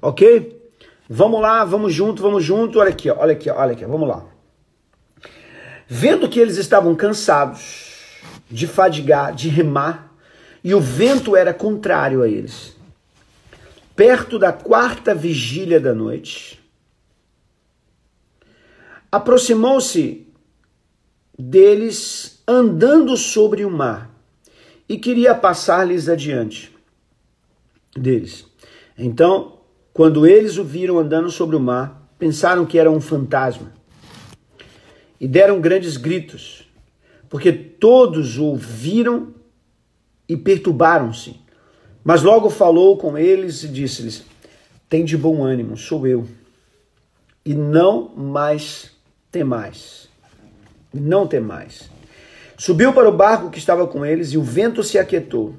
Ok? Vamos lá, vamos junto, vamos junto. Olha aqui, olha aqui, olha aqui, vamos lá. Vendo que eles estavam cansados de fadigar, de remar, e o vento era contrário a eles. Perto da quarta vigília da noite, aproximou-se deles andando sobre o mar e queria passar-lhes adiante deles. Então quando eles o viram andando sobre o mar, pensaram que era um fantasma e deram grandes gritos, porque todos o ouviram e perturbaram-se. Mas logo falou com eles e disse-lhes: Tem de bom ânimo, sou eu, e não mais temais. Não temais. Subiu para o barco que estava com eles e o vento se aquietou.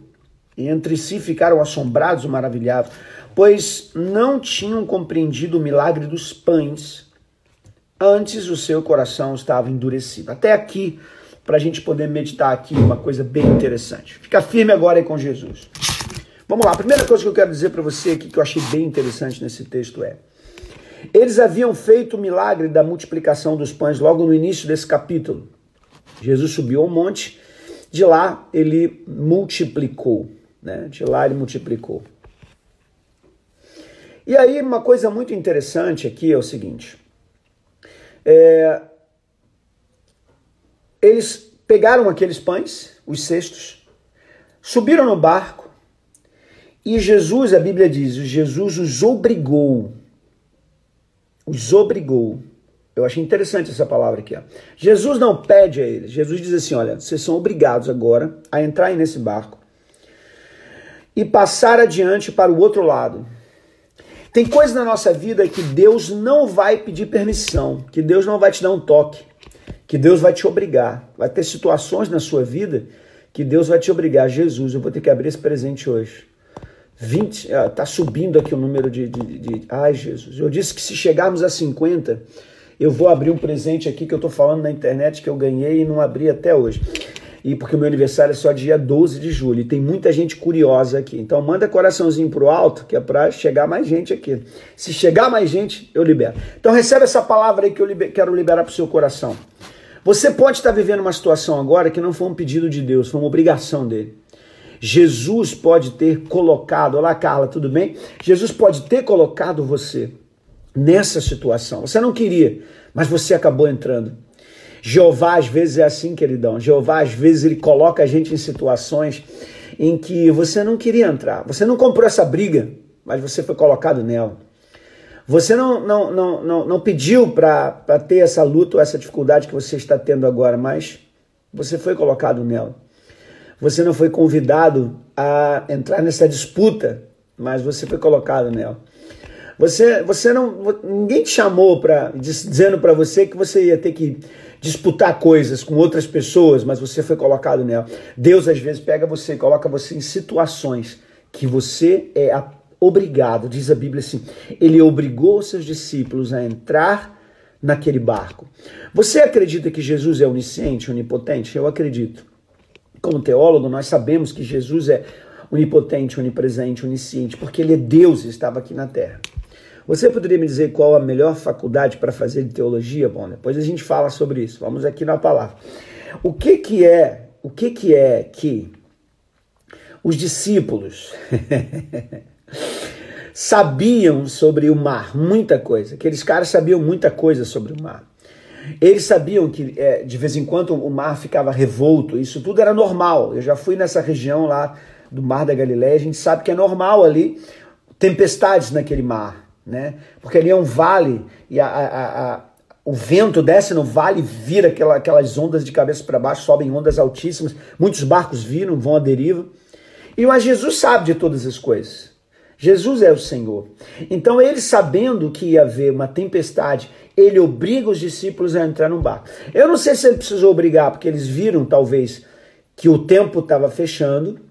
E entre si ficaram assombrados e maravilhados pois não tinham compreendido o milagre dos pães. Antes o seu coração estava endurecido. Até aqui, para a gente poder meditar aqui uma coisa bem interessante. Fica firme agora aí com Jesus. Vamos lá, a primeira coisa que eu quero dizer para você aqui que eu achei bem interessante nesse texto é: eles haviam feito o milagre da multiplicação dos pães logo no início desse capítulo. Jesus subiu ao monte, de lá ele multiplicou, né? De lá ele multiplicou. E aí, uma coisa muito interessante aqui é o seguinte: é, eles pegaram aqueles pães, os cestos, subiram no barco e Jesus, a Bíblia diz, Jesus os obrigou. Os obrigou. Eu achei interessante essa palavra aqui. Ó. Jesus não pede a eles. Jesus diz assim: olha, vocês são obrigados agora a entrar nesse barco e passar adiante para o outro lado. Tem coisas na nossa vida que Deus não vai pedir permissão, que Deus não vai te dar um toque, que Deus vai te obrigar. Vai ter situações na sua vida que Deus vai te obrigar. Jesus, eu vou ter que abrir esse presente hoje. 20, ah, tá subindo aqui o número de, de, de, Ai, Jesus. Eu disse que se chegarmos a 50, eu vou abrir um presente aqui que eu estou falando na internet que eu ganhei e não abri até hoje e porque o meu aniversário é só dia 12 de julho. E tem muita gente curiosa aqui. Então manda coraçãozinho pro alto, que é para chegar mais gente aqui. Se chegar mais gente, eu libero. Então recebe essa palavra aí que eu liber, quero liberar pro seu coração. Você pode estar vivendo uma situação agora que não foi um pedido de Deus, foi uma obrigação dele. Jesus pode ter colocado, olá Carla, tudo bem? Jesus pode ter colocado você nessa situação. Você não queria, mas você acabou entrando. Jeová às vezes é assim, queridão. Jeová às vezes ele coloca a gente em situações em que você não queria entrar. Você não comprou essa briga, mas você foi colocado nela. Você não, não, não, não, não pediu para ter essa luta ou essa dificuldade que você está tendo agora, mas você foi colocado nela. Você não foi convidado a entrar nessa disputa, mas você foi colocado nela. Você, você não, ninguém te chamou para dizendo para você que você ia ter que disputar coisas com outras pessoas, mas você foi colocado nela. Deus às vezes pega você e coloca você em situações que você é obrigado, diz a Bíblia assim, ele obrigou seus discípulos a entrar naquele barco. Você acredita que Jesus é onisciente, onipotente? Eu acredito. Como teólogo, nós sabemos que Jesus é onipotente, onipresente, onisciente, porque ele é Deus e estava aqui na terra. Você poderia me dizer qual a melhor faculdade para fazer de teologia? Bom, depois a gente fala sobre isso. Vamos aqui na palavra. O que que é, o que que é que os discípulos sabiam sobre o mar, muita coisa. Aqueles caras sabiam muita coisa sobre o mar. Eles sabiam que é, de vez em quando o mar ficava revolto, isso tudo era normal. Eu já fui nessa região lá do Mar da Galileia, a gente sabe que é normal ali tempestades naquele mar né? Porque ali é um vale e a, a, a, o vento desce no vale, vira aquela, aquelas ondas de cabeça para baixo, sobem ondas altíssimas. Muitos barcos viram, vão à deriva. E mas Jesus sabe de todas as coisas. Jesus é o Senhor. Então, ele sabendo que ia haver uma tempestade, ele obriga os discípulos a entrar no barco. Eu não sei se ele precisou obrigar, porque eles viram, talvez, que o tempo estava fechando.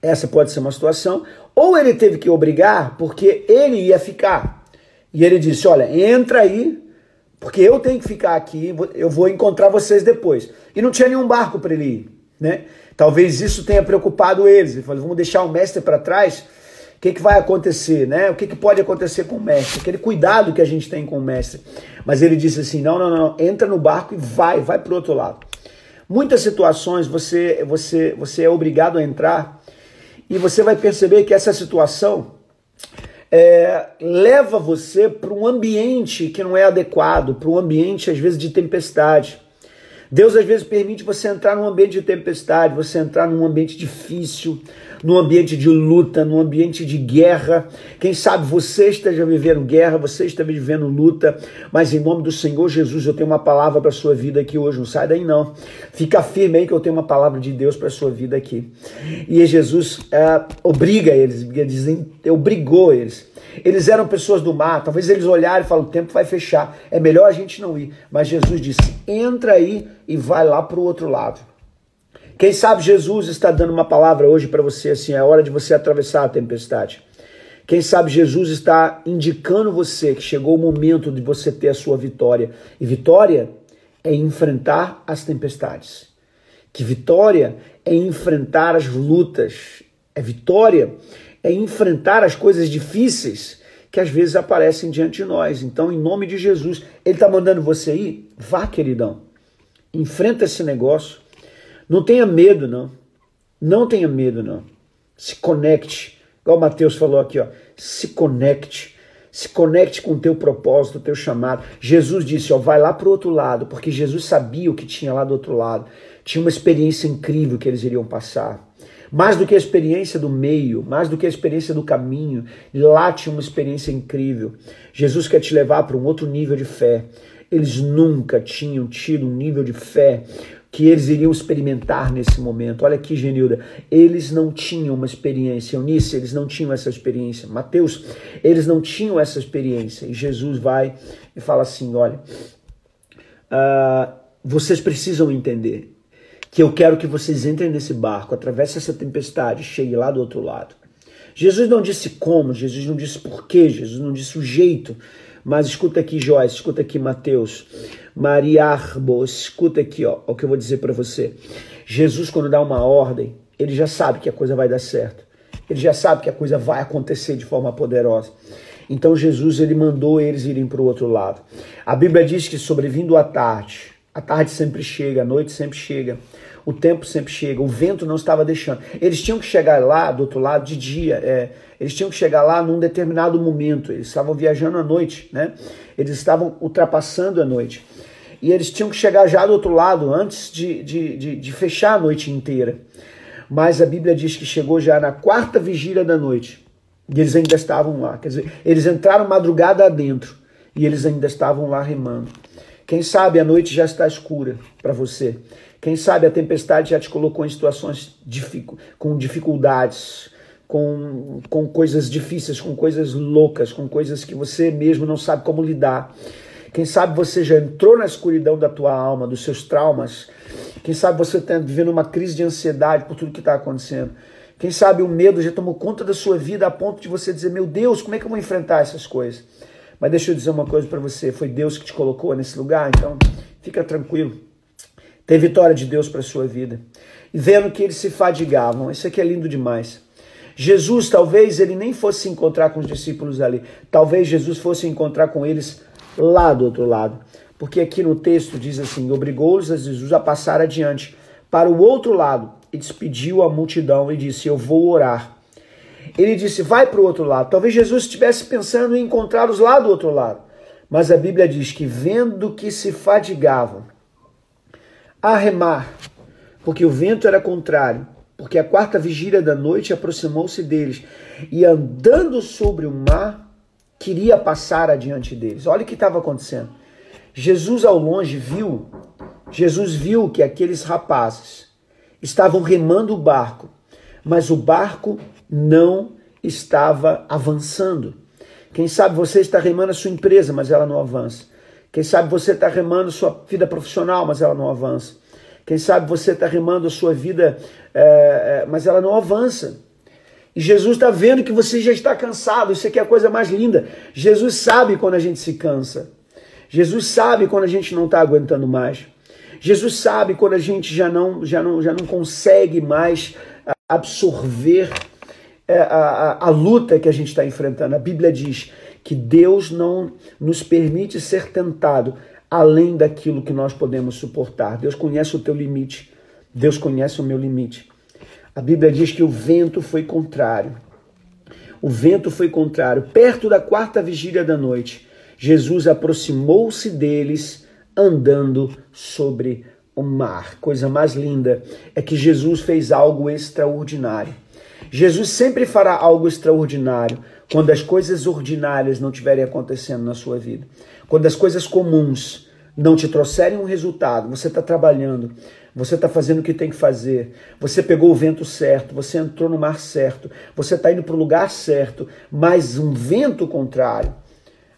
Essa pode ser uma situação. Ou ele teve que obrigar, porque ele ia ficar. E ele disse: Olha, entra aí, porque eu tenho que ficar aqui, eu vou encontrar vocês depois. E não tinha nenhum barco para ele ir. Né? Talvez isso tenha preocupado eles. Ele falou: Vamos deixar o mestre para trás o que, que vai acontecer, né? O que, que pode acontecer com o mestre? Aquele cuidado que a gente tem com o mestre. Mas ele disse assim: não, não, não, entra no barco e vai, vai para o outro lado. Muitas situações você, você, você é obrigado a entrar e você vai perceber que essa situação é, leva você para um ambiente que não é adequado, para um ambiente às vezes de tempestade. Deus às vezes permite você entrar num ambiente de tempestade, você entrar num ambiente difícil, num ambiente de luta, num ambiente de guerra. Quem sabe você esteja vivendo guerra, você está vivendo luta, mas em nome do Senhor Jesus eu tenho uma palavra para a sua vida aqui hoje. Não sai daí não. Fica firme aí que eu tenho uma palavra de Deus para a sua vida aqui. E Jesus é, obriga eles, dizem, obrigou eles. Eles eram pessoas do mar, talvez eles olharem e falem: o tempo vai fechar, é melhor a gente não ir. Mas Jesus disse: entra aí e vai lá para o outro lado. Quem sabe Jesus está dando uma palavra hoje para você assim, é hora de você atravessar a tempestade. Quem sabe Jesus está indicando você que chegou o momento de você ter a sua vitória. E vitória é enfrentar as tempestades. Que vitória é enfrentar as lutas. É vitória é enfrentar as coisas difíceis que às vezes aparecem diante de nós. Então, em nome de Jesus, ele está mandando você ir? Vá, queridão. Enfrenta esse negócio não tenha medo, não. Não tenha medo, não. Se conecte. Igual o Mateus falou aqui, ó. Se conecte. Se conecte com o teu propósito, o teu chamado. Jesus disse, ó, vai lá para o outro lado, porque Jesus sabia o que tinha lá do outro lado. Tinha uma experiência incrível que eles iriam passar. Mais do que a experiência do meio, mais do que a experiência do caminho, lá tinha uma experiência incrível. Jesus quer te levar para um outro nível de fé. Eles nunca tinham tido um nível de fé que eles iriam experimentar nesse momento. Olha aqui, Genilda, eles não tinham uma experiência. Eunice, eles não tinham essa experiência. Mateus, eles não tinham essa experiência. E Jesus vai e fala assim: olha, uh, vocês precisam entender que eu quero que vocês entrem nesse barco, atravessem essa tempestade, cheguem lá do outro lado. Jesus não disse como, Jesus não disse porquê, Jesus não disse o jeito, mas escuta aqui, Joyce, escuta aqui, Mateus. Maria Arbo, escuta aqui, ó, o que eu vou dizer para você. Jesus, quando dá uma ordem, ele já sabe que a coisa vai dar certo. Ele já sabe que a coisa vai acontecer de forma poderosa. Então Jesus ele mandou eles irem para o outro lado. A Bíblia diz que sobrevindo à tarde, a tarde sempre chega, a noite sempre chega, o tempo sempre chega, o vento não estava deixando. Eles tinham que chegar lá do outro lado de dia, é, eles tinham que chegar lá num determinado momento. Eles estavam viajando à noite, né? Eles estavam ultrapassando a noite. E eles tinham que chegar já do outro lado antes de, de, de, de fechar a noite inteira. Mas a Bíblia diz que chegou já na quarta vigília da noite. E eles ainda estavam lá. Quer dizer, eles entraram madrugada adentro. E eles ainda estavam lá remando. Quem sabe a noite já está escura para você. Quem sabe a tempestade já te colocou em situações com dificuldades, com, com coisas difíceis, com coisas loucas, com coisas que você mesmo não sabe como lidar. Quem sabe você já entrou na escuridão da tua alma, dos seus traumas. Quem sabe você está vivendo uma crise de ansiedade por tudo que está acontecendo. Quem sabe o medo já tomou conta da sua vida a ponto de você dizer: Meu Deus, como é que eu vou enfrentar essas coisas? Mas deixa eu dizer uma coisa para você: foi Deus que te colocou nesse lugar, então fica tranquilo. Tem vitória de Deus para sua vida. E vendo que eles se fadigavam, isso aqui é lindo demais. Jesus, talvez ele nem fosse se encontrar com os discípulos ali, talvez Jesus fosse encontrar com eles lá do outro lado. Porque aqui no texto diz assim: obrigou-os a Jesus a passar adiante para o outro lado e despediu a multidão e disse: Eu vou orar. Ele disse: Vai para o outro lado. Talvez Jesus estivesse pensando em encontrá-los lá do outro lado. Mas a Bíblia diz que, vendo que se fadigavam a remar, porque o vento era contrário, porque a quarta vigília da noite aproximou-se deles, e andando sobre o mar, queria passar adiante deles. Olha o que estava acontecendo. Jesus ao longe viu, Jesus viu que aqueles rapazes estavam remando o barco, mas o barco não estava avançando. Quem sabe você está remando a sua empresa, mas ela não avança. Quem sabe você está remando a sua vida profissional, mas ela não avança. Quem sabe você está remando a sua vida, é, mas ela não avança. E Jesus está vendo que você já está cansado. Isso aqui é a coisa mais linda. Jesus sabe quando a gente se cansa. Jesus sabe quando a gente não está aguentando mais. Jesus sabe quando a gente já não, já não, já não consegue mais absorver a, a, a luta que a gente está enfrentando. A Bíblia diz que Deus não nos permite ser tentado além daquilo que nós podemos suportar. Deus conhece o teu limite. Deus conhece o meu limite. A Bíblia diz que o vento foi contrário. O vento foi contrário. Perto da quarta vigília da noite, Jesus aproximou-se deles andando sobre o mar. Coisa mais linda é que Jesus fez algo extraordinário. Jesus sempre fará algo extraordinário quando as coisas ordinárias não estiverem acontecendo na sua vida. Quando as coisas comuns não te trouxerem um resultado, você está trabalhando, você está fazendo o que tem que fazer, você pegou o vento certo, você entrou no mar certo, você está indo para o lugar certo, mas um vento contrário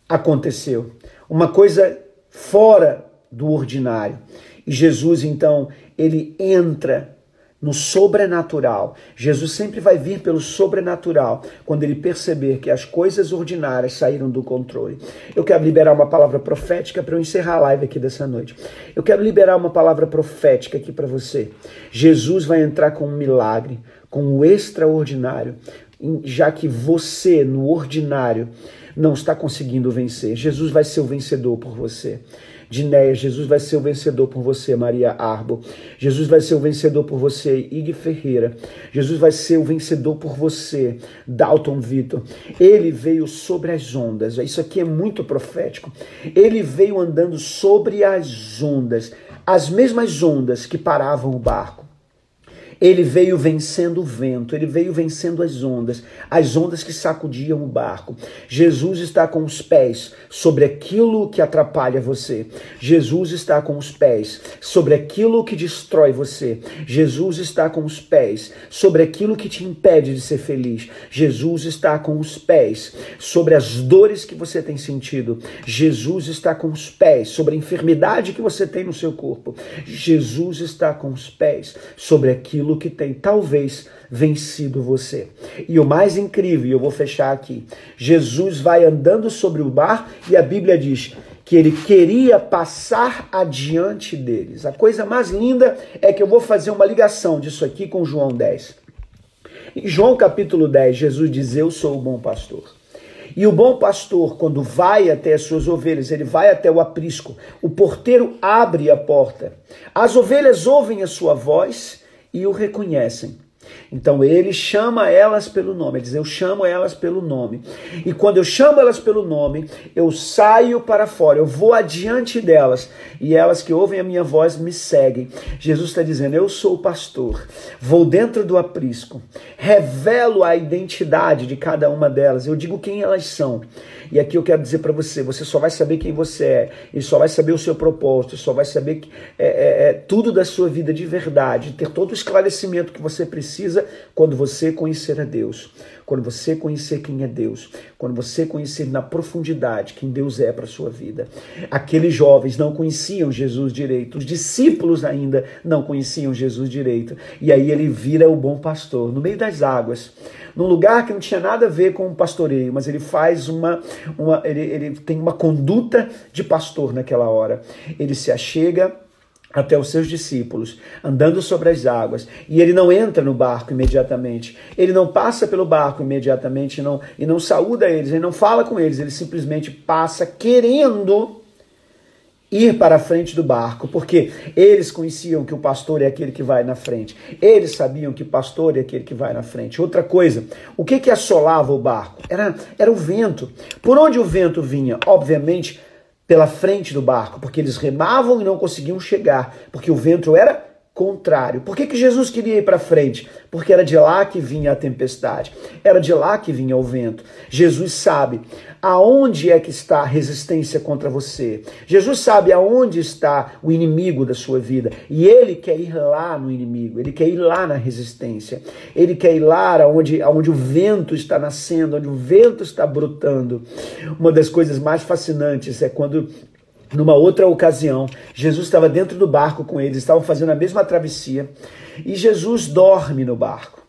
aconteceu. Uma coisa fora do ordinário. E Jesus, então, ele entra no sobrenatural. Jesus sempre vai vir pelo sobrenatural quando ele perceber que as coisas ordinárias saíram do controle. Eu quero liberar uma palavra profética para eu encerrar a live aqui dessa noite. Eu quero liberar uma palavra profética aqui para você. Jesus vai entrar com um milagre, com o um extraordinário, já que você no ordinário não está conseguindo vencer. Jesus vai ser o vencedor por você. Dinéia, Jesus vai ser o vencedor por você, Maria Arbo. Jesus vai ser o vencedor por você, Ig Ferreira. Jesus vai ser o vencedor por você, Dalton Vitor. Ele veio sobre as ondas. Isso aqui é muito profético. Ele veio andando sobre as ondas, as mesmas ondas que paravam o barco. Ele veio vencendo o vento, ele veio vencendo as ondas, as ondas que sacudiam o barco. Jesus está com os pés sobre aquilo que atrapalha você. Jesus está com os pés sobre aquilo que destrói você. Jesus está com os pés sobre aquilo que te impede de ser feliz. Jesus está com os pés sobre as dores que você tem sentido. Jesus está com os pés sobre a enfermidade que você tem no seu corpo. Jesus está com os pés sobre aquilo aquilo que tem talvez vencido você. E o mais incrível, e eu vou fechar aqui: Jesus vai andando sobre o mar e a Bíblia diz que ele queria passar adiante deles. A coisa mais linda é que eu vou fazer uma ligação disso aqui com João 10. Em João capítulo 10, Jesus diz: Eu sou o bom pastor. E o bom pastor, quando vai até as suas ovelhas, ele vai até o aprisco. O porteiro abre a porta. As ovelhas ouvem a sua voz e o reconhecem. Então ele chama elas pelo nome, ele diz: Eu chamo elas pelo nome. E quando eu chamo elas pelo nome, eu saio para fora, eu vou adiante delas, e elas que ouvem a minha voz me seguem. Jesus está dizendo: Eu sou o pastor, vou dentro do aprisco, revelo a identidade de cada uma delas, eu digo quem elas são. E aqui eu quero dizer para você: você só vai saber quem você é, e só vai saber o seu propósito, só vai saber que, é, é, é, tudo da sua vida de verdade, ter todo o esclarecimento que você precisa quando você conhecer a Deus. Quando você conhecer quem é Deus, quando você conhecer na profundidade quem Deus é para sua vida. Aqueles jovens não conheciam Jesus direito, os discípulos ainda não conheciam Jesus direito. E aí ele vira o bom pastor no meio das águas num lugar que não tinha nada a ver com o pastoreio, mas ele faz uma, uma ele, ele tem uma conduta de pastor naquela hora. Ele se achega até os seus discípulos, andando sobre as águas, e ele não entra no barco imediatamente, ele não passa pelo barco imediatamente não, e não saúda eles, ele não fala com eles, ele simplesmente passa querendo ir para a frente do barco, porque eles conheciam que o pastor é aquele que vai na frente. Eles sabiam que o pastor é aquele que vai na frente. Outra coisa, o que que assolava o barco? Era, era o vento. Por onde o vento vinha? Obviamente, pela frente do barco, porque eles remavam e não conseguiam chegar, porque o vento era contrário. Por que, que Jesus queria ir para frente? Porque era de lá que vinha a tempestade, era de lá que vinha o vento. Jesus sabe aonde é que está a resistência contra você. Jesus sabe aonde está o inimigo da sua vida e ele quer ir lá no inimigo, ele quer ir lá na resistência, ele quer ir lá onde, onde o vento está nascendo, onde o vento está brotando. Uma das coisas mais fascinantes é quando numa outra ocasião, Jesus estava dentro do barco com eles, estavam fazendo a mesma travessia, e Jesus dorme no barco.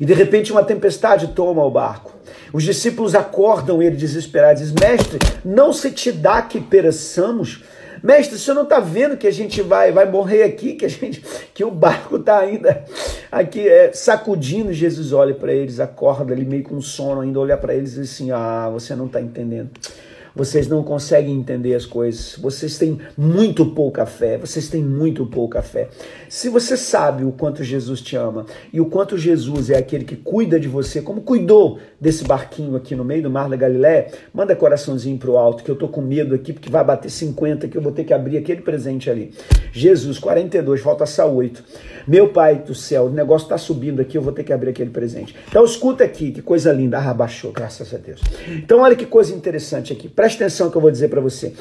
E de repente uma tempestade toma o barco. Os discípulos acordam ele desesperados, diz: "Mestre, não se te dá que pereçamos?" Mestre, o senhor não está vendo que a gente vai, vai morrer aqui, que a gente, que o barco está ainda aqui é, sacudindo? Jesus olha para eles, acorda ali meio com sono, ainda olha para eles e diz assim: Ah, você não está entendendo vocês não conseguem entender as coisas, vocês têm muito pouca fé, vocês têm muito pouca fé. Se você sabe o quanto Jesus te ama e o quanto Jesus é aquele que cuida de você, como cuidou desse barquinho aqui no meio do mar da Galiléia, manda coraçãozinho pro alto, que eu tô com medo aqui, porque vai bater 50, que eu vou ter que abrir aquele presente ali. Jesus, 42, falta só 8. Meu Pai do céu, o negócio está subindo aqui, eu vou ter que abrir aquele presente. Então escuta aqui, que coisa linda. Ah, graças a Deus. Então olha que coisa interessante aqui. Preste atenção que eu vou dizer para você.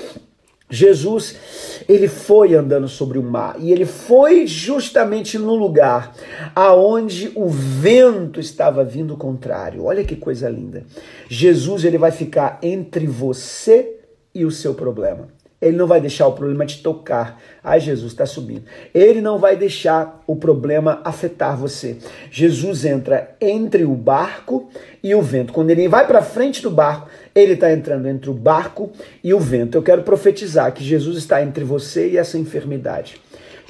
Jesus, ele foi andando sobre o mar e ele foi justamente no lugar aonde o vento estava vindo contrário. Olha que coisa linda. Jesus, ele vai ficar entre você e o seu problema. Ele não vai deixar o problema te tocar. Ai, Jesus está subindo. Ele não vai deixar o problema afetar você. Jesus entra entre o barco e o vento. Quando ele vai para frente do barco, ele está entrando entre o barco e o vento. Eu quero profetizar que Jesus está entre você e essa enfermidade.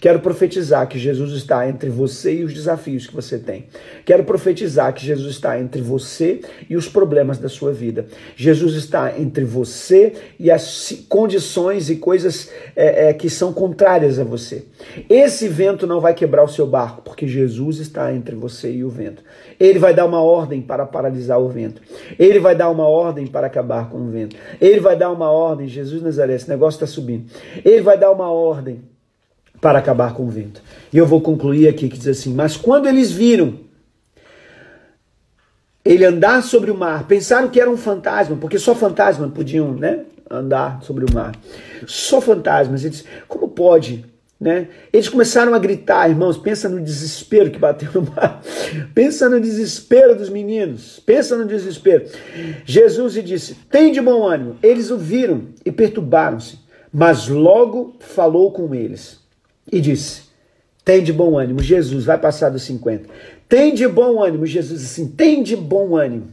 Quero profetizar que Jesus está entre você e os desafios que você tem. Quero profetizar que Jesus está entre você e os problemas da sua vida. Jesus está entre você e as condições e coisas é, é, que são contrárias a você. Esse vento não vai quebrar o seu barco, porque Jesus está entre você e o vento. Ele vai dar uma ordem para paralisar o vento. Ele vai dar uma ordem para acabar com o vento. Ele vai dar uma ordem, Jesus Nazaré, esse negócio está subindo. Ele vai dar uma ordem para acabar com o vento. E eu vou concluir aqui que diz assim: Mas quando eles viram ele andar sobre o mar, pensaram que era um fantasma, porque só fantasmas podiam né, andar sobre o mar. Só fantasmas. Eles, como pode? Né? Eles começaram a gritar, irmãos, pensa no desespero que bateu no mar. Pensa no desespero dos meninos. Pensa no desespero. Jesus lhe disse: Tem de bom ânimo. Eles o viram e perturbaram-se, mas logo falou com eles e disse: Tem de bom ânimo, Jesus vai passar dos 50. Tem de bom ânimo, Jesus assim, tem de bom ânimo.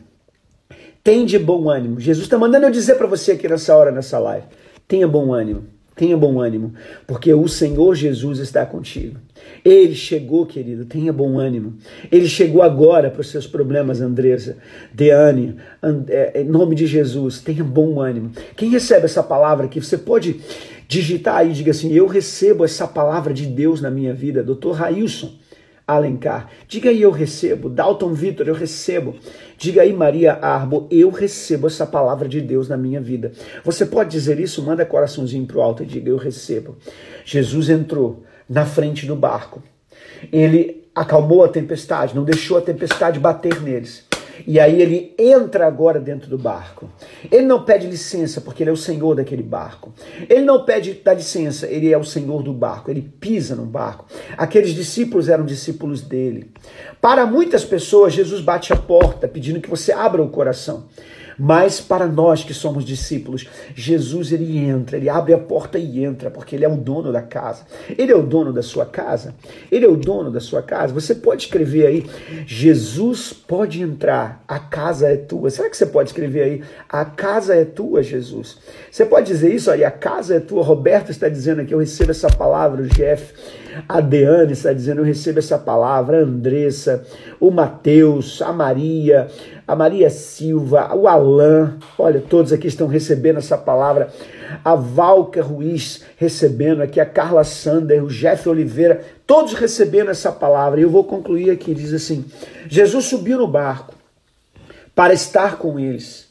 Tem de bom ânimo. Jesus está mandando eu dizer para você aqui nessa hora, nessa live. Tenha bom ânimo. Tenha bom ânimo, porque o Senhor Jesus está contigo. Ele chegou, querido, tenha bom ânimo. Ele chegou agora para os seus problemas, Andresa, Deane, é, em nome de Jesus, tenha bom ânimo. Quem recebe essa palavra aqui, você pode digitar aí, diga assim: Eu recebo essa palavra de Deus na minha vida, Dr. Railson Alencar. Diga aí, eu recebo. Dalton Vitor, eu recebo. Diga aí, Maria Arbo, eu recebo essa palavra de Deus na minha vida. Você pode dizer isso? Manda coraçãozinho pro alto e diga: Eu recebo. Jesus entrou na frente do barco. Ele acalmou a tempestade, não deixou a tempestade bater neles. E aí ele entra agora dentro do barco. Ele não pede licença porque ele é o senhor daquele barco. Ele não pede da licença, ele é o senhor do barco. Ele pisa no barco. Aqueles discípulos eram discípulos dele. Para muitas pessoas, Jesus bate a porta pedindo que você abra o coração. Mas para nós que somos discípulos, Jesus ele entra, ele abre a porta e entra, porque ele é o dono da casa. Ele é o dono da sua casa. Ele é o dono da sua casa. Você pode escrever aí, Jesus pode entrar, a casa é tua. Será que você pode escrever aí, a casa é tua, Jesus? Você pode dizer isso aí, a casa é tua. Roberto está dizendo aqui, eu recebo essa palavra, o Jeff. A Deane está dizendo, eu recebo essa palavra, a Andressa, o Mateus, a Maria, a Maria Silva, o Alain, olha, todos aqui estão recebendo essa palavra. A Valca Ruiz recebendo aqui, a Carla Sander, o Jeff Oliveira, todos recebendo essa palavra. E eu vou concluir aqui, diz assim: Jesus subiu no barco para estar com eles.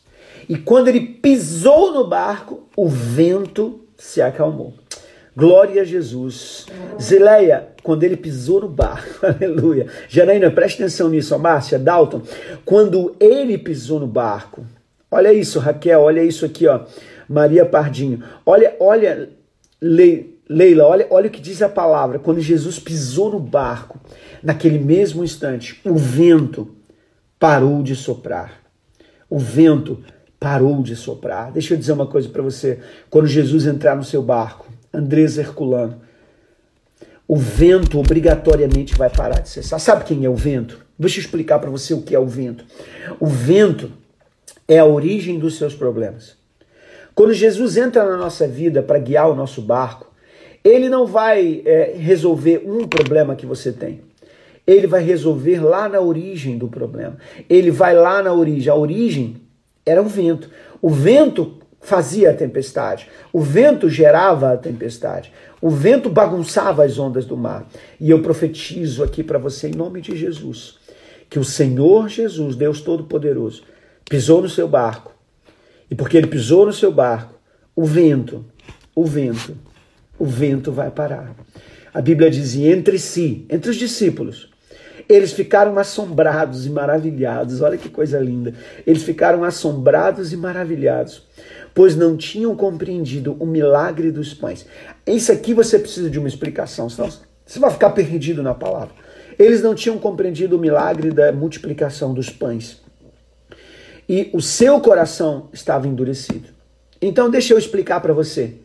E quando ele pisou no barco, o vento se acalmou. Glória a Jesus. Zeleia, quando ele pisou no barco, aleluia. Janaína, preste atenção nisso, Márcia, Dalton. Quando ele pisou no barco, olha isso, Raquel, olha isso aqui, ó. Maria Pardinho. Olha, olha, Leila, olha, olha o que diz a palavra. Quando Jesus pisou no barco, naquele mesmo instante, o vento parou de soprar. O vento parou de soprar. Deixa eu dizer uma coisa para você. Quando Jesus entrar no seu barco, Andrés Herculano. O vento obrigatoriamente vai parar de cessar. Sabe quem é o vento? Deixa eu explicar para você o que é o vento. O vento é a origem dos seus problemas. Quando Jesus entra na nossa vida para guiar o nosso barco, ele não vai é, resolver um problema que você tem. Ele vai resolver lá na origem do problema. Ele vai lá na origem. A origem era o vento. O vento fazia a tempestade. O vento gerava a tempestade. O vento bagunçava as ondas do mar. E eu profetizo aqui para você, em nome de Jesus, que o Senhor Jesus, Deus Todo-Poderoso, pisou no seu barco. E porque ele pisou no seu barco, o vento, o vento, o vento vai parar. A Bíblia diz: entre si, entre os discípulos, eles ficaram assombrados e maravilhados. Olha que coisa linda. Eles ficaram assombrados e maravilhados pois não tinham compreendido o milagre dos pães. Isso aqui você precisa de uma explicação, senão você vai ficar perdido na palavra. Eles não tinham compreendido o milagre da multiplicação dos pães. E o seu coração estava endurecido. Então, deixa eu explicar para você.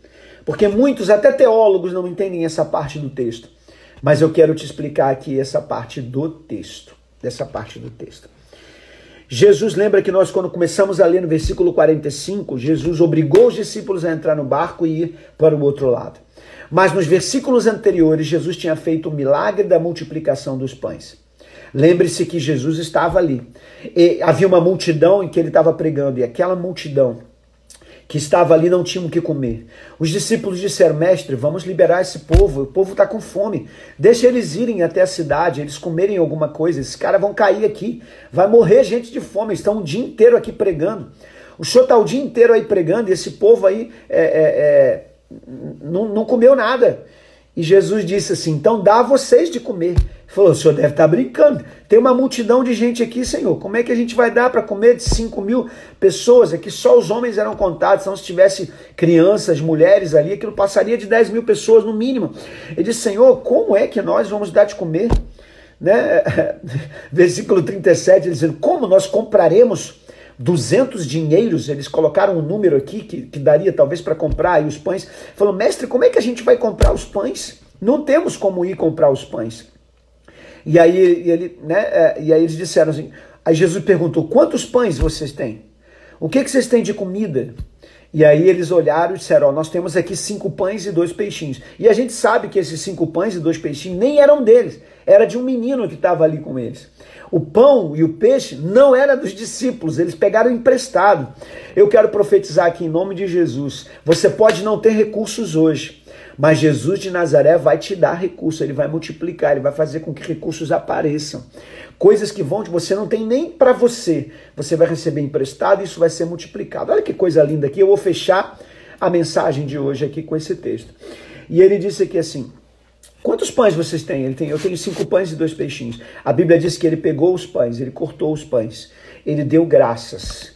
Porque muitos, até teólogos, não entendem essa parte do texto. Mas eu quero te explicar aqui essa parte do texto. Dessa parte do texto. Jesus lembra que nós, quando começamos a ler no versículo 45, Jesus obrigou os discípulos a entrar no barco e ir para o outro lado. Mas nos versículos anteriores, Jesus tinha feito o milagre da multiplicação dos pães. Lembre-se que Jesus estava ali. E havia uma multidão em que ele estava pregando, e aquela multidão que estava ali não tinham o que comer. Os discípulos disseram: Mestre, vamos liberar esse povo, o povo está com fome. Deixa eles irem até a cidade, eles comerem alguma coisa. Esses caras vão cair aqui, vai morrer gente de fome. Estão o dia inteiro aqui pregando. O senhor está o dia inteiro aí pregando e esse povo aí é, é, é, não, não comeu nada. E Jesus disse assim: Então dá a vocês de comer falou: o senhor deve estar brincando. Tem uma multidão de gente aqui, senhor. Como é que a gente vai dar para comer de 5 mil pessoas? Aqui só os homens eram contados. Então, se tivesse crianças, mulheres ali, aquilo passaria de 10 mil pessoas no mínimo. Ele disse: Senhor, como é que nós vamos dar de comer? Né? Versículo 37, ele dizendo: Como nós compraremos 200 dinheiros? Eles colocaram um número aqui que, que daria talvez para comprar aí os pães. Falou: Mestre, como é que a gente vai comprar os pães? Não temos como ir comprar os pães. E aí, ele, né, é, e aí eles disseram assim: aí Jesus perguntou: quantos pães vocês têm? O que, que vocês têm de comida? E aí eles olharam e disseram: nós temos aqui cinco pães e dois peixinhos. E a gente sabe que esses cinco pães e dois peixinhos nem eram deles, era de um menino que estava ali com eles. O pão e o peixe não era dos discípulos, eles pegaram emprestado. Eu quero profetizar aqui em nome de Jesus. Você pode não ter recursos hoje, mas Jesus de Nazaré vai te dar recursos, ele vai multiplicar, ele vai fazer com que recursos apareçam. Coisas que vão, você não tem nem para você, você vai receber emprestado e isso vai ser multiplicado. Olha que coisa linda aqui. Eu vou fechar a mensagem de hoje aqui com esse texto. E ele disse aqui assim: Quantos pães vocês têm? Ele tem, eu tenho cinco pães e dois peixinhos. A Bíblia diz que ele pegou os pães, ele cortou os pães, ele deu graças.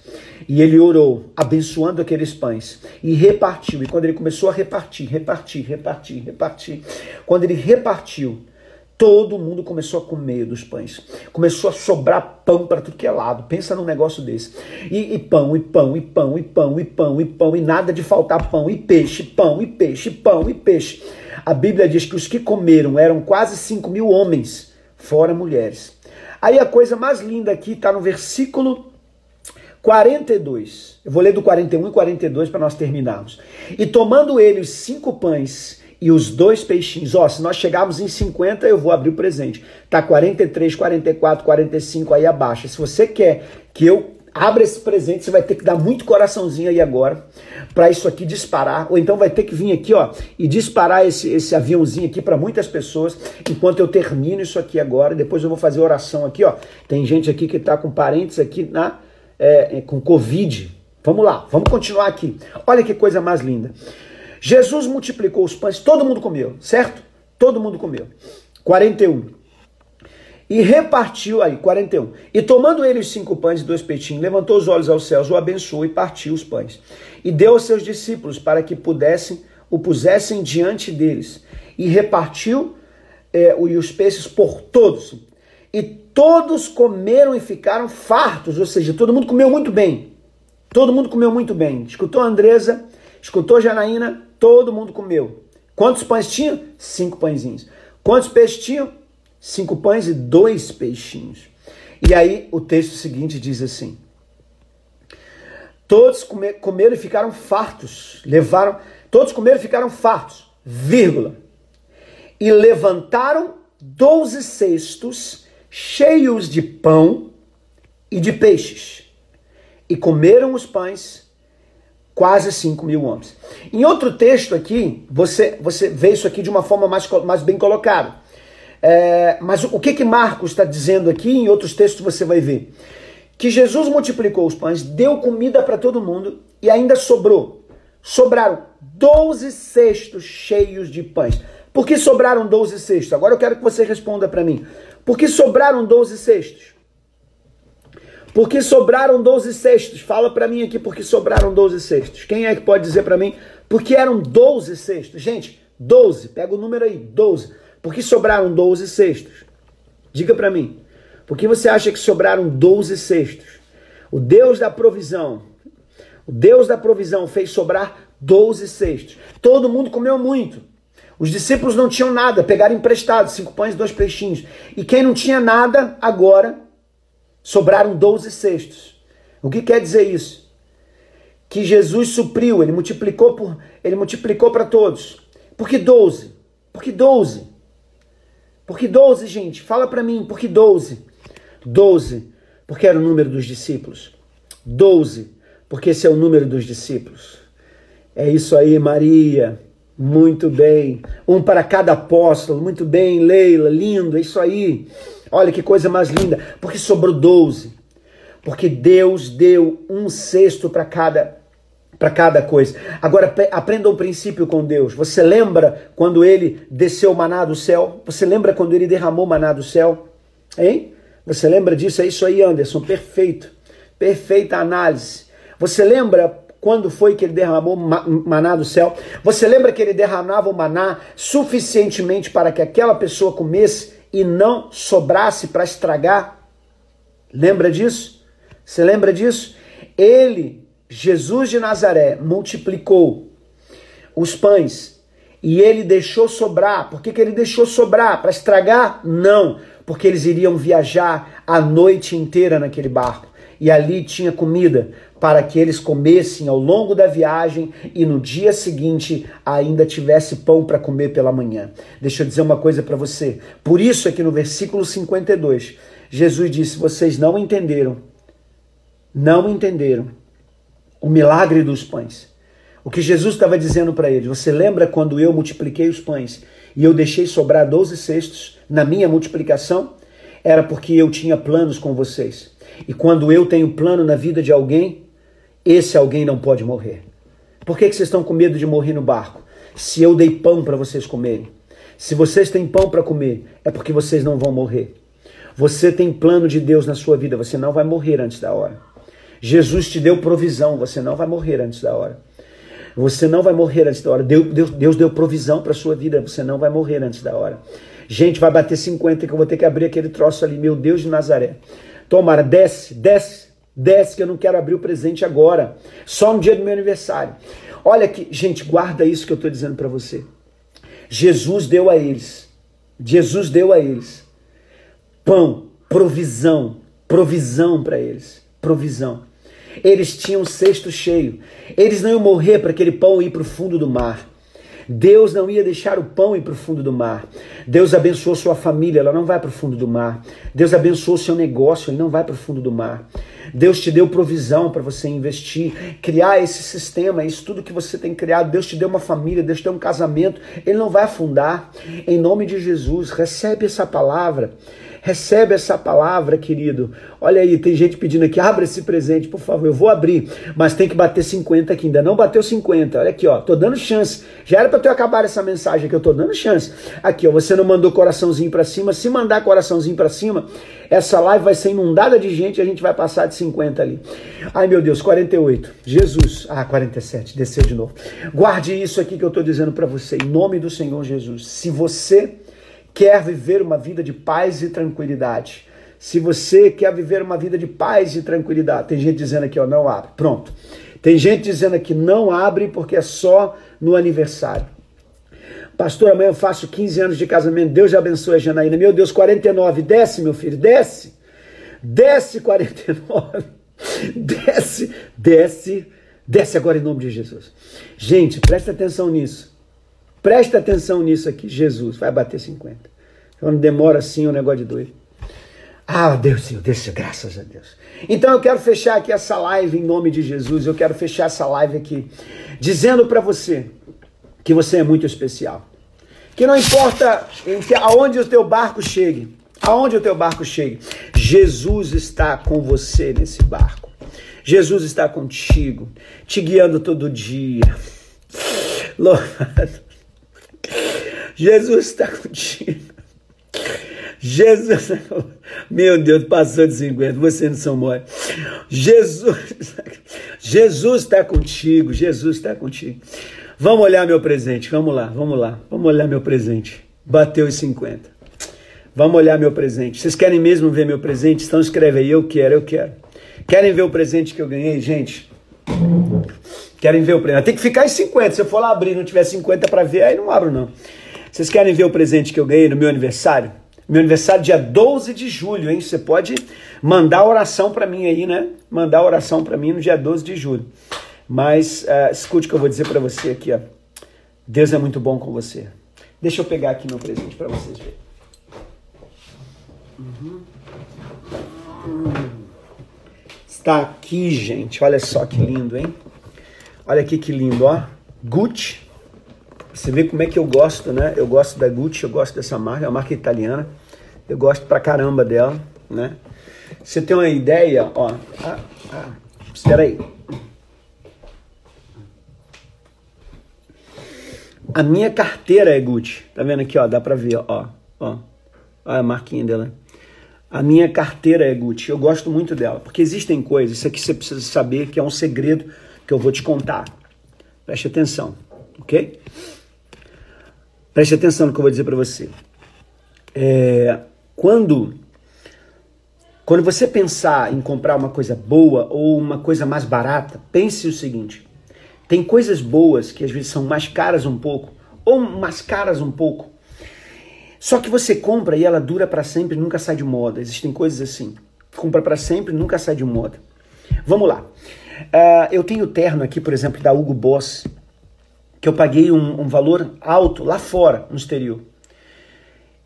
E ele orou, abençoando aqueles pães, e repartiu. E quando ele começou a repartir, repartir, repartir, repartir, quando ele repartiu, todo mundo começou a comer dos pães. Começou a sobrar pão para tudo que é lado. Pensa num negócio desse. E, e, pão, e pão, e pão, e pão, e pão, e pão, e nada de faltar pão, e peixe, pão, e peixe, pão, e peixe. A Bíblia diz que os que comeram eram quase 5 mil homens, fora mulheres. Aí a coisa mais linda aqui está no versículo 42. Eu vou ler do 41 e 42 para nós terminarmos. E tomando ele os cinco pães e os dois peixinhos. Ó, se nós chegarmos em 50, eu vou abrir o presente. Tá 43, 44, 45 aí abaixo. Se você quer que eu abra esse presente, você vai ter que dar muito coraçãozinho aí agora para isso aqui disparar, ou então vai ter que vir aqui, ó, e disparar esse, esse aviãozinho aqui para muitas pessoas, enquanto eu termino isso aqui agora, depois eu vou fazer oração aqui, ó. Tem gente aqui que tá com parentes aqui na é, é, com Covid. Vamos lá, vamos continuar aqui. Olha que coisa mais linda. Jesus multiplicou os pães, todo mundo comeu, certo? Todo mundo comeu. 41. E repartiu, aí, 41. E tomando ele os cinco pães e dois peixinhos, levantou os olhos aos céus, o abençoou e partiu os pães. E deu aos seus discípulos para que pudessem, o pusessem diante deles. E repartiu é, os peixes por todos. E todos comeram e ficaram fartos, ou seja, todo mundo comeu muito bem. Todo mundo comeu muito bem. Escutou Andresa, escutou Janaína, todo mundo comeu. Quantos pães tinha? Cinco pãezinhos. Quantos peixes tinham? Cinco pães e dois peixinhos. E aí o texto seguinte diz assim: Todos comeram e ficaram fartos. Levaram, todos comeram e ficaram fartos, vírgula. E levantaram doze cestos cheios de pão e de peixes. E comeram os pães quase 5 mil homens. Em outro texto aqui, você, você vê isso aqui de uma forma mais, mais bem colocada. É, mas o que que Marcos está dizendo aqui, em outros textos você vai ver? Que Jesus multiplicou os pães, deu comida para todo mundo e ainda sobrou. Sobraram 12 cestos cheios de pães. Por que sobraram 12 cestos? Agora eu quero que você responda para mim. Por que sobraram 12 cestos? Por que sobraram 12 cestos? Fala para mim aqui por que sobraram 12 cestos. Quem é que pode dizer para mim? Porque eram 12 cestos. Gente, 12, pega o número aí, 12. Por que sobraram 12 cestos? Diga para mim. Por que você acha que sobraram 12 cestos? O Deus da provisão, o Deus da provisão fez sobrar 12 cestos. Todo mundo comeu muito. Os discípulos não tinham nada, pegaram emprestado, cinco pães e dois peixinhos. E quem não tinha nada, agora sobraram 12 cestos. O que quer dizer isso? Que Jesus supriu, ele multiplicou por, ele multiplicou para todos. Por que 12? Por que 12? Por que 12, gente? Fala para mim, por que 12? 12, porque era o número dos discípulos. 12, porque esse é o número dos discípulos. É isso aí, Maria. Muito bem. Um para cada apóstolo. Muito bem, Leila. Lindo. É isso aí. Olha que coisa mais linda. Porque sobrou 12. Porque Deus deu um sexto para cada para cada coisa. Agora aprenda um princípio com Deus. Você lembra quando ele desceu maná do céu? Você lembra quando ele derramou maná do céu? Hein? Você lembra disso? É isso aí, Anderson. Perfeito. Perfeita análise. Você lembra quando foi que ele derramou maná do céu? Você lembra que ele derramava o maná suficientemente para que aquela pessoa comesse e não sobrasse para estragar? Lembra disso? Você lembra disso? Ele Jesus de Nazaré multiplicou os pães e ele deixou sobrar. Por que, que ele deixou sobrar? Para estragar? Não, porque eles iriam viajar a noite inteira naquele barco. E ali tinha comida para que eles comessem ao longo da viagem e no dia seguinte ainda tivesse pão para comer pela manhã. Deixa eu dizer uma coisa para você. Por isso aqui no versículo 52, Jesus disse: "Vocês não entenderam. Não entenderam o milagre dos pães. O que Jesus estava dizendo para eles: Você lembra quando eu multipliquei os pães e eu deixei sobrar 12 cestos na minha multiplicação? Era porque eu tinha planos com vocês. E quando eu tenho plano na vida de alguém, esse alguém não pode morrer. Por que, que vocês estão com medo de morrer no barco? Se eu dei pão para vocês comerem. Se vocês têm pão para comer, é porque vocês não vão morrer. Você tem plano de Deus na sua vida, você não vai morrer antes da hora. Jesus te deu provisão, você não vai morrer antes da hora. Você não vai morrer antes da hora. Deus, Deus, Deus deu provisão para sua vida, você não vai morrer antes da hora. Gente, vai bater 50 que eu vou ter que abrir aquele troço ali, meu Deus de Nazaré. Tomara, desce, desce, desce que eu não quero abrir o presente agora, só no dia do meu aniversário. Olha que, gente, guarda isso que eu estou dizendo para você. Jesus deu a eles, Jesus deu a eles pão, provisão, provisão para eles provisão. Eles tinham o cesto cheio. Eles não iam morrer para aquele pão ir para o fundo do mar. Deus não ia deixar o pão ir para o fundo do mar. Deus abençoou sua família, ela não vai para o fundo do mar. Deus abençoou seu negócio, ele não vai para o fundo do mar. Deus te deu provisão para você investir, criar esse sistema, isso tudo que você tem criado. Deus te deu uma família, Deus te deu um casamento, ele não vai afundar. Em nome de Jesus, recebe essa palavra Recebe essa palavra, querido. Olha aí, tem gente pedindo aqui, abre esse presente, por favor. Eu vou abrir, mas tem que bater 50 aqui. Ainda não bateu 50. Olha aqui, ó. Tô dando chance. Já era para ter acabar essa mensagem aqui, eu tô dando chance. Aqui, ó. Você não mandou coraçãozinho para cima. Se mandar coraçãozinho para cima, essa live vai ser inundada de gente e a gente vai passar de 50 ali. Ai, meu Deus, 48. Jesus. Ah, 47. Desceu de novo. Guarde isso aqui que eu tô dizendo para você, em nome do Senhor Jesus. Se você quer viver uma vida de paz e tranquilidade, se você quer viver uma vida de paz e tranquilidade, tem gente dizendo aqui, ó, não abre. Pronto. Tem gente dizendo aqui, não abre porque é só no aniversário. Pastor, amanhã eu faço 15 anos de casamento. Deus abençoe a Janaína. Meu Deus, 49. Desce, meu filho, desce. Desce, 49. Desce, desce, desce agora em nome de Jesus. Gente, presta atenção nisso. Presta atenção nisso aqui. Jesus vai bater 50. Quando demora assim, é um negócio de doido. Ah, Deus, Senhor, Deus, graças a Deus. Então eu quero fechar aqui essa live em nome de Jesus. Eu quero fechar essa live aqui dizendo para você que você é muito especial. Que não importa aonde o teu barco chegue, aonde o teu barco chegue, Jesus está com você nesse barco. Jesus está contigo, te guiando todo dia. Louvado. Jesus está contigo. Jesus, meu Deus, passou de 50, você não são mole. Jesus, Jesus está contigo, Jesus está contigo. Vamos olhar meu presente, vamos lá, vamos lá, vamos olhar meu presente. Bateu os 50. Vamos olhar meu presente. Vocês querem mesmo ver meu presente? Então escreve aí, eu quero, eu quero. Querem ver o presente que eu ganhei, gente? Querem ver o presente? Tem que ficar em 50. Se eu for lá abrir não tiver 50 para ver, aí não abro não. Vocês querem ver o presente que eu ganhei no meu aniversário? Meu aniversário dia 12 de julho, hein? Você pode mandar oração para mim aí, né? Mandar oração para mim no dia 12 de julho. Mas uh, escute o que eu vou dizer para você aqui, ó. Deus é muito bom com você. Deixa eu pegar aqui meu presente para vocês verem. Está aqui, gente. Olha só que lindo, hein? Olha aqui que lindo, ó. Gucci você vê como é que eu gosto, né? Eu gosto da Gucci, eu gosto dessa marca, é uma marca italiana. Eu gosto pra caramba dela, né? Você tem uma ideia, ó. Ah, ah, espera aí. A minha carteira é Gucci. Tá vendo aqui, ó? Dá pra ver, ó. Ó, Olha a marquinha dela. A minha carteira é Gucci. Eu gosto muito dela, porque existem coisas, isso aqui você precisa saber que é um segredo que eu vou te contar. Preste atenção, ok? Preste atenção no que eu vou dizer para você. É, quando, quando você pensar em comprar uma coisa boa ou uma coisa mais barata, pense o seguinte: tem coisas boas que às vezes são mais caras um pouco, ou mais caras um pouco. Só que você compra e ela dura para sempre, nunca sai de moda. Existem coisas assim. Compra para sempre, nunca sai de moda. Vamos lá. Uh, eu tenho terno aqui, por exemplo, da Hugo Boss que eu paguei um, um valor alto lá fora, no exterior.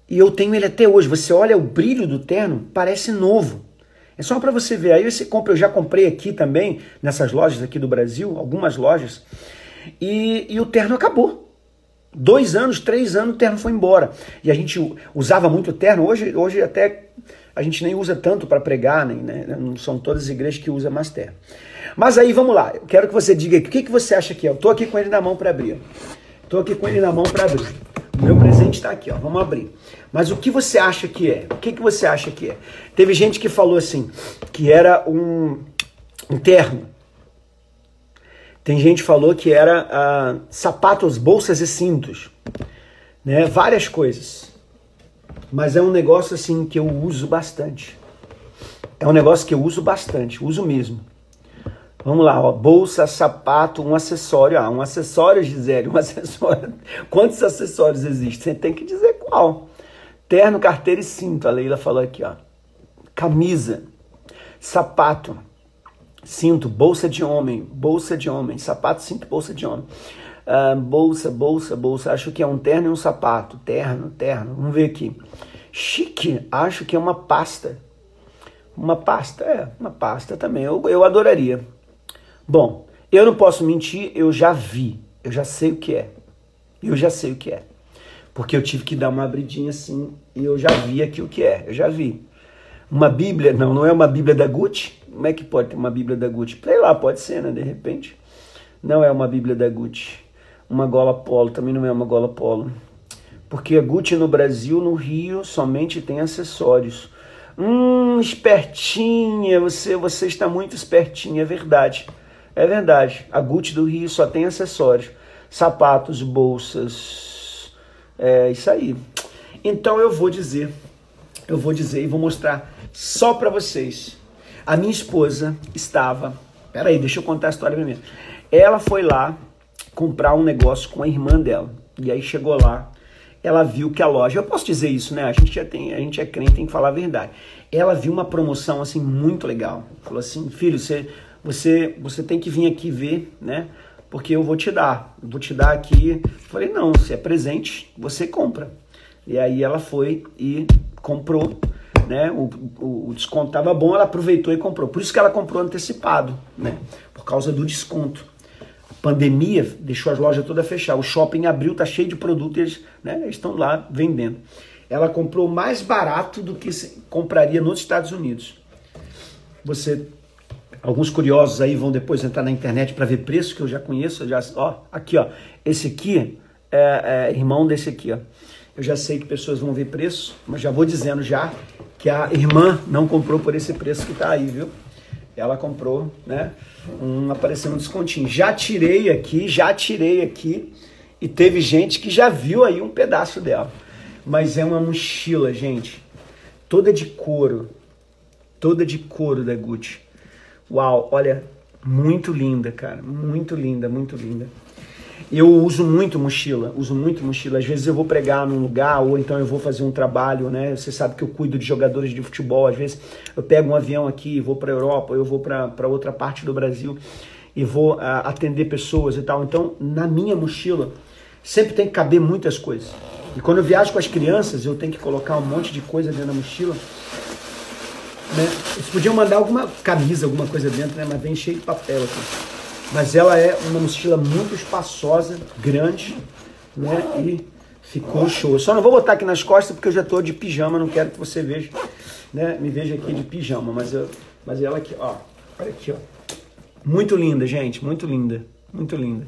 E eu tenho ele até hoje. Você olha o brilho do terno, parece novo. É só para você ver. Aí você compra, eu já comprei aqui também, nessas lojas aqui do Brasil, algumas lojas, e, e o terno acabou. Dois anos, três anos, o terno foi embora. E a gente usava muito terno. Hoje, hoje até a gente nem usa tanto para pregar, nem, né? não são todas as igrejas que usam mais terno. Mas aí vamos lá, eu quero que você diga o que, que você acha que é. Eu estou aqui com ele na mão para abrir. Estou aqui com ele na mão para abrir. O meu presente está aqui, ó. Vamos abrir. Mas o que você acha que é? O que, que você acha que é? Teve gente que falou assim, que era um, um terno. Tem gente que falou que era ah, sapatos, bolsas e cintos. Né? Várias coisas. Mas é um negócio assim que eu uso bastante. É um negócio que eu uso bastante, uso mesmo. Vamos lá, ó, bolsa, sapato, um acessório. Ah, um acessório, Gisele, um acessório. Quantos acessórios existem? Você tem que dizer qual. Terno, carteira e cinto. A Leila falou aqui, ó. Camisa, sapato, cinto, bolsa de homem, bolsa de homem, sapato, cinto, bolsa de homem. Uh, bolsa, bolsa, bolsa. Acho que é um terno e um sapato. Terno, terno. Vamos ver aqui. Chique, acho que é uma pasta. Uma pasta, é, uma pasta também. Eu, eu adoraria. Bom, eu não posso mentir, eu já vi, eu já sei o que é. Eu já sei o que é. porque eu tive que dar uma abridinha assim e eu já vi aqui o que é, eu já vi. Uma Bíblia, não, não é uma Bíblia da Gucci? Como é que pode ter uma Bíblia da Gucci? Sei lá, pode ser, né, de repente. Não é uma Bíblia da Gucci. Uma gola polo, também não é uma gola polo. Porque a Gucci no Brasil, no Rio, somente tem acessórios. Hum, espertinha, você, você está muito espertinha, é verdade. É verdade. A Gucci do Rio só tem acessórios. Sapatos, bolsas. É isso aí. Então eu vou dizer, eu vou dizer e vou mostrar só para vocês. A minha esposa estava. Peraí, deixa eu contar a história primeiro. Ela foi lá comprar um negócio com a irmã dela. E aí chegou lá, ela viu que a loja, eu posso dizer isso, né? A gente já tem, a gente é crente, tem que falar a verdade. Ela viu uma promoção assim muito legal. Falou assim: "Filho, você você você tem que vir aqui ver, né? Porque eu vou te dar. Eu vou te dar aqui". falei: "Não, se é presente, você compra". E aí ela foi e comprou, né? O, o, o desconto estava bom, ela aproveitou e comprou. Por isso que ela comprou antecipado, né? Por causa do desconto pandemia deixou as lojas todas fechar. O shopping abriu, tá cheio de produto e eles, né, estão lá vendendo. Ela comprou mais barato do que compraria nos Estados Unidos. Você, alguns curiosos aí vão depois entrar na internet para ver preço que eu já conheço. Eu já, ó, aqui, ó, esse aqui é, é irmão desse aqui, ó. Eu já sei que pessoas vão ver preço, mas já vou dizendo já que a irmã não comprou por esse preço que tá aí, viu? Ela comprou, né? Um apareceu um descontinho. Já tirei aqui, já tirei aqui. E teve gente que já viu aí um pedaço dela. Mas é uma mochila, gente. Toda de couro. Toda de couro da Gucci. Uau, olha, muito linda, cara. Muito linda, muito linda. Eu uso muito mochila, uso muito mochila. Às vezes eu vou pregar num lugar ou então eu vou fazer um trabalho, né? Você sabe que eu cuido de jogadores de futebol. Às vezes eu pego um avião aqui, vou para Europa, eu vou para outra parte do Brasil e vou uh, atender pessoas e tal. Então, na minha mochila sempre tem que caber muitas coisas. E quando eu viajo com as crianças, eu tenho que colocar um monte de coisa dentro da mochila. Né? Eles podiam mandar alguma camisa, alguma coisa dentro, né? Mas vem cheio de papel aqui. Mas ela é uma mochila muito espaçosa, grande, né? E ficou show. Eu só não vou botar aqui nas costas porque eu já estou de pijama, não quero que você veja, né? Me veja aqui de pijama, mas eu, mas ela aqui, ó, olha aqui, ó. Muito linda, gente, muito linda, muito linda.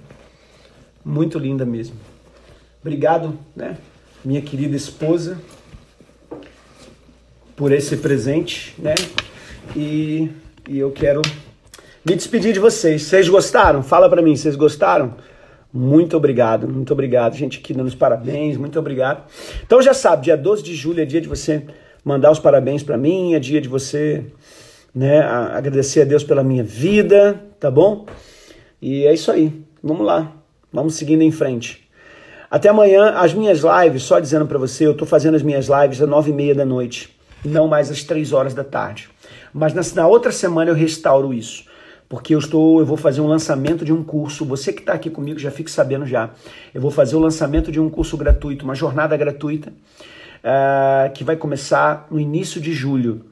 Muito linda mesmo. Obrigado, né? Minha querida esposa por esse presente, né? E, e eu quero me despedir de vocês. Vocês gostaram? Fala para mim, vocês gostaram? Muito obrigado, muito obrigado. Gente aqui dando os parabéns, muito obrigado. Então já sabe, dia 12 de julho é dia de você mandar os parabéns para mim, é dia de você né, agradecer a Deus pela minha vida, tá bom? E é isso aí. Vamos lá. Vamos seguindo em frente. Até amanhã, as minhas lives, só dizendo para você, eu tô fazendo as minhas lives às nove e meia da noite, não mais às três horas da tarde. Mas na, na outra semana eu restauro isso porque eu estou, eu vou fazer um lançamento de um curso. Você que está aqui comigo já fique sabendo já. Eu vou fazer o lançamento de um curso gratuito, uma jornada gratuita, uh, que vai começar no início de julho.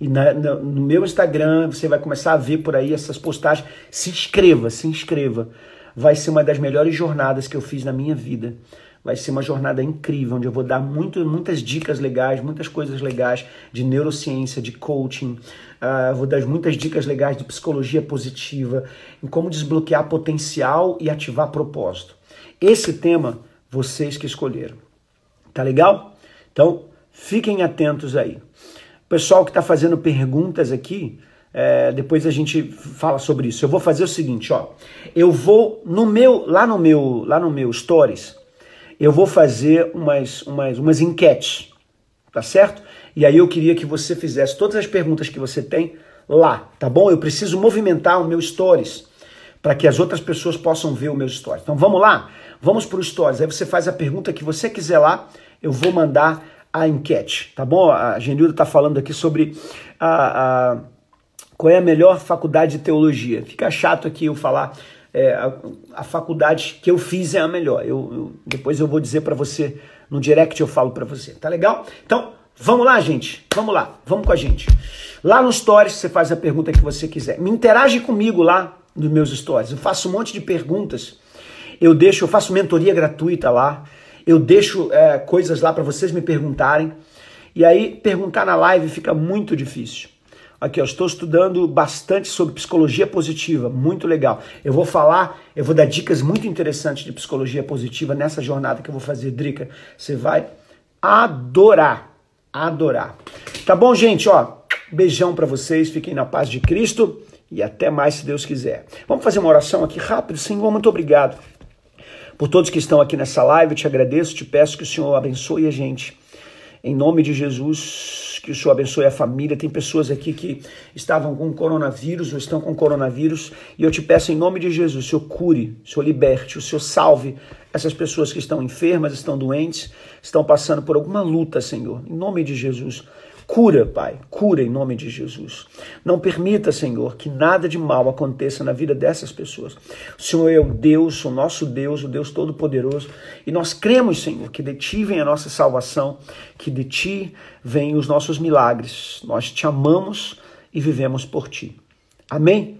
E na, no meu Instagram você vai começar a ver por aí essas postagens. Se inscreva, se inscreva. Vai ser uma das melhores jornadas que eu fiz na minha vida. Vai ser uma jornada incrível, onde eu vou dar muito, muitas dicas legais, muitas coisas legais de neurociência, de coaching. Uh, vou dar muitas dicas legais de psicologia positiva, em como desbloquear potencial e ativar propósito. Esse tema, vocês que escolheram. Tá legal? Então, fiquem atentos aí. Pessoal que está fazendo perguntas aqui, é, depois a gente fala sobre isso. Eu vou fazer o seguinte, ó. Eu vou no meu, lá no meu, lá no meu stories, eu vou fazer umas, umas, umas enquetes, tá certo? E aí eu queria que você fizesse todas as perguntas que você tem lá, tá bom? Eu preciso movimentar o meu stories para que as outras pessoas possam ver o meu stories. Então vamos lá? Vamos para o stories. Aí você faz a pergunta que você quiser lá, eu vou mandar a enquete, tá bom? A Genilda está falando aqui sobre a, a, qual é a melhor faculdade de teologia. Fica chato aqui eu falar é, a, a, faculdade que eu fiz é a melhor. Eu, eu depois eu vou dizer para você no direct eu falo para você. Tá legal? Então vamos lá, gente. Vamos lá. Vamos com a gente. Lá nos stories você faz a pergunta que você quiser. Me interage comigo lá nos meus stories. Eu faço um monte de perguntas. Eu deixo, eu faço mentoria gratuita lá. Eu deixo é, coisas lá para vocês me perguntarem. E aí, perguntar na live fica muito difícil. Aqui, eu estou estudando bastante sobre psicologia positiva, muito legal. Eu vou falar, eu vou dar dicas muito interessantes de psicologia positiva nessa jornada que eu vou fazer, Drica. Você vai adorar, adorar. Tá bom, gente? Ó, beijão para vocês, fiquem na paz de Cristo e até mais se Deus quiser. Vamos fazer uma oração aqui rápido. Senhor, muito obrigado por todos que estão aqui nessa live. Eu te agradeço, te peço que o Senhor abençoe a gente. Em nome de Jesus, que o Senhor abençoe a família. Tem pessoas aqui que estavam com coronavírus ou estão com coronavírus. E eu te peço, em nome de Jesus, o Senhor cure, o Senhor liberte, o Senhor salve essas pessoas que estão enfermas, estão doentes, estão passando por alguma luta, Senhor. Em nome de Jesus. Cura, Pai, cura em nome de Jesus. Não permita, Senhor, que nada de mal aconteça na vida dessas pessoas. O Senhor é o Deus, o nosso Deus, o Deus Todo-Poderoso, e nós cremos, Senhor, que de Ti vem a nossa salvação, que de Ti vêm os nossos milagres. Nós te amamos e vivemos por Ti. Amém?